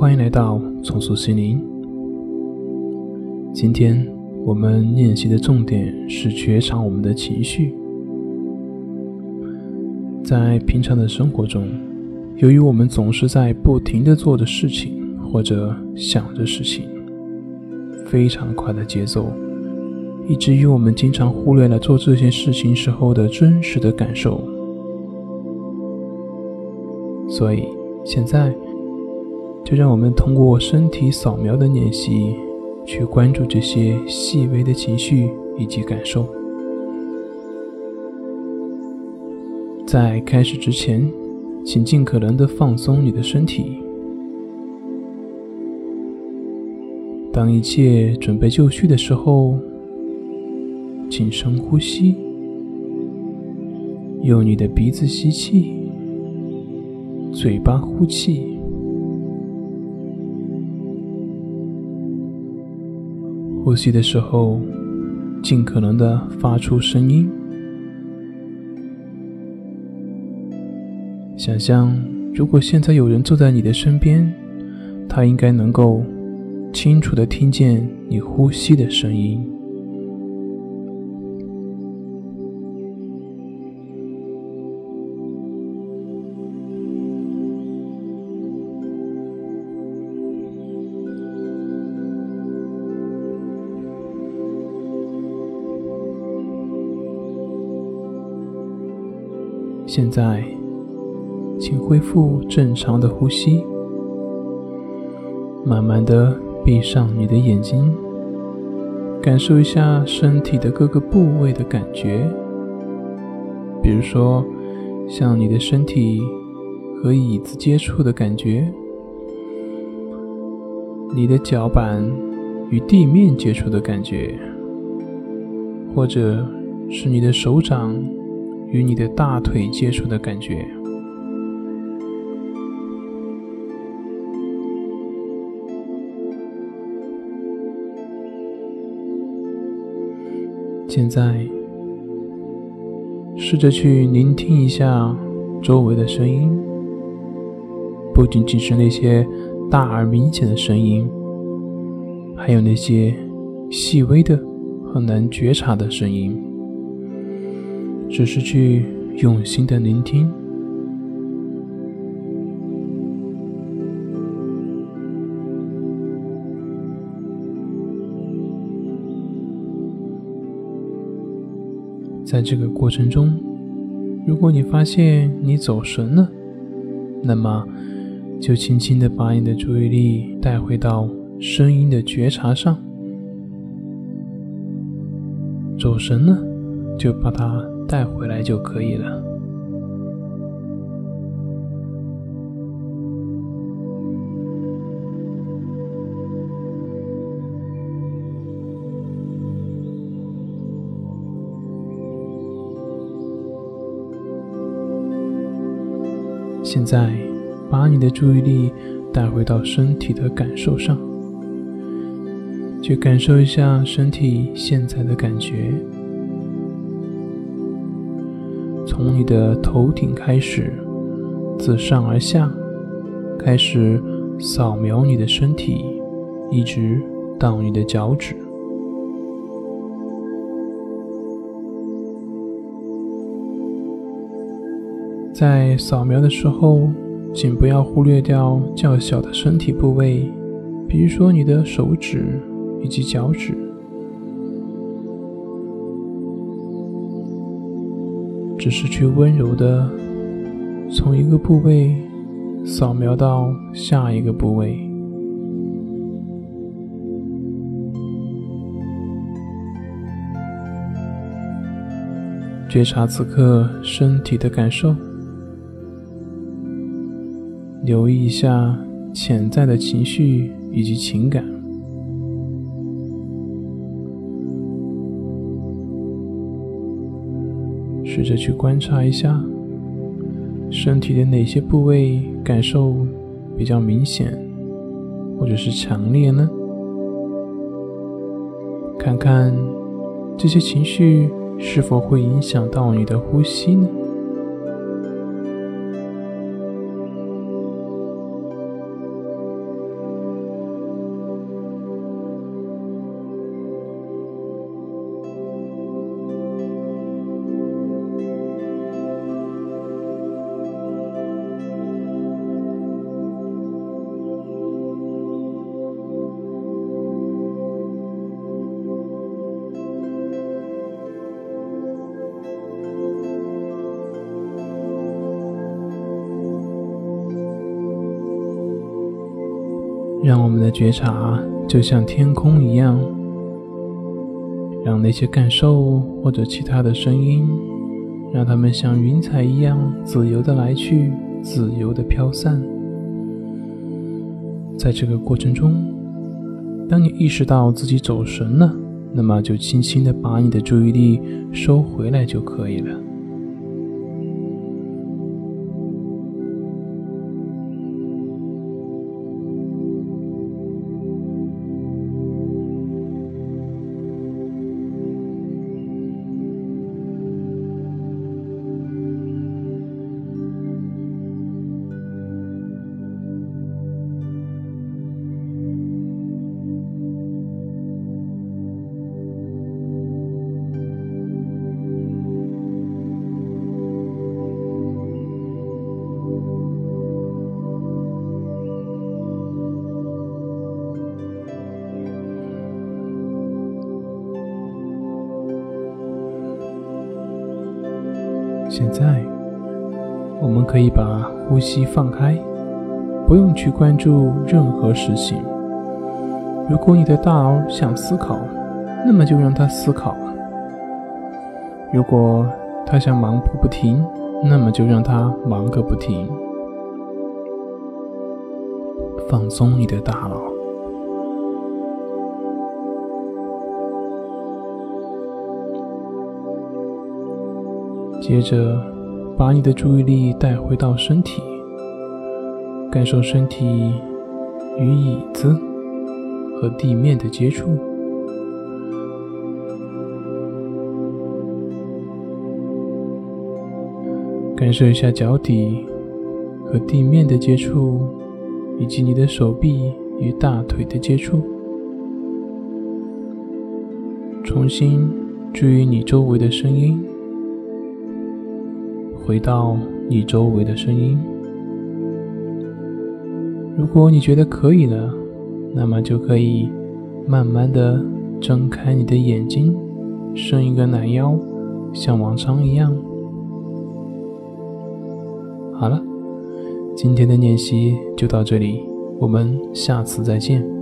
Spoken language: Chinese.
欢迎来到重塑心灵。今天我们练习的重点是觉察我们的情绪。在平常的生活中，由于我们总是在不停的做着事情或者想着事情，非常快的节奏，以至于我们经常忽略了做这件事情时候的真实的感受。所以现在。就让我们通过身体扫描的练习，去关注这些细微的情绪以及感受。在开始之前，请尽可能的放松你的身体。当一切准备就绪的时候，请深呼吸，用你的鼻子吸气，嘴巴呼气。呼吸的时候，尽可能的发出声音。想象，如果现在有人坐在你的身边，他应该能够清楚的听见你呼吸的声音。现在，请恢复正常的呼吸，慢慢的闭上你的眼睛，感受一下身体的各个部位的感觉，比如说，像你的身体和椅子接触的感觉，你的脚板与地面接触的感觉，或者是你的手掌。与你的大腿接触的感觉。现在，试着去聆听一下周围的声音，不仅仅是那些大而明显的声音，还有那些细微的、很难觉察的声音。只是去用心的聆听，在这个过程中，如果你发现你走神了，那么就轻轻的把你的注意力带回到声音的觉察上。走神了，就把它。带回来就可以了。现在，把你的注意力带回到身体的感受上，去感受一下身体现在的感觉。从你的头顶开始，自上而下，开始扫描你的身体，一直到你的脚趾。在扫描的时候，请不要忽略掉较小的身体部位，比如说你的手指以及脚趾。只是去温柔的从一个部位扫描到下一个部位，觉察此刻身体的感受，留意一下潜在的情绪以及情感。试着去观察一下，身体的哪些部位感受比较明显，或者是强烈呢？看看这些情绪是否会影响到你的呼吸呢？让我们的觉察就像天空一样，让那些感受或者其他的声音，让它们像云彩一样自由的来去，自由的飘散。在这个过程中，当你意识到自己走神了，那么就轻轻的把你的注意力收回来就可以了。现在，我们可以把呼吸放开，不用去关注任何事情。如果你的大脑想思考，那么就让它思考；如果它想忙个不停，那么就让它忙个不停。放松你的大脑，接着把你的注意力带回到身体，感受身体与椅子和地面的接触，感受一下脚底和地面的接触。以及你的手臂与大腿的接触，重新注意你周围的声音，回到你周围的声音。如果你觉得可以了，那么就可以慢慢的睁开你的眼睛，伸一个懒腰，像往常一样。好了。今天的练习就到这里，我们下次再见。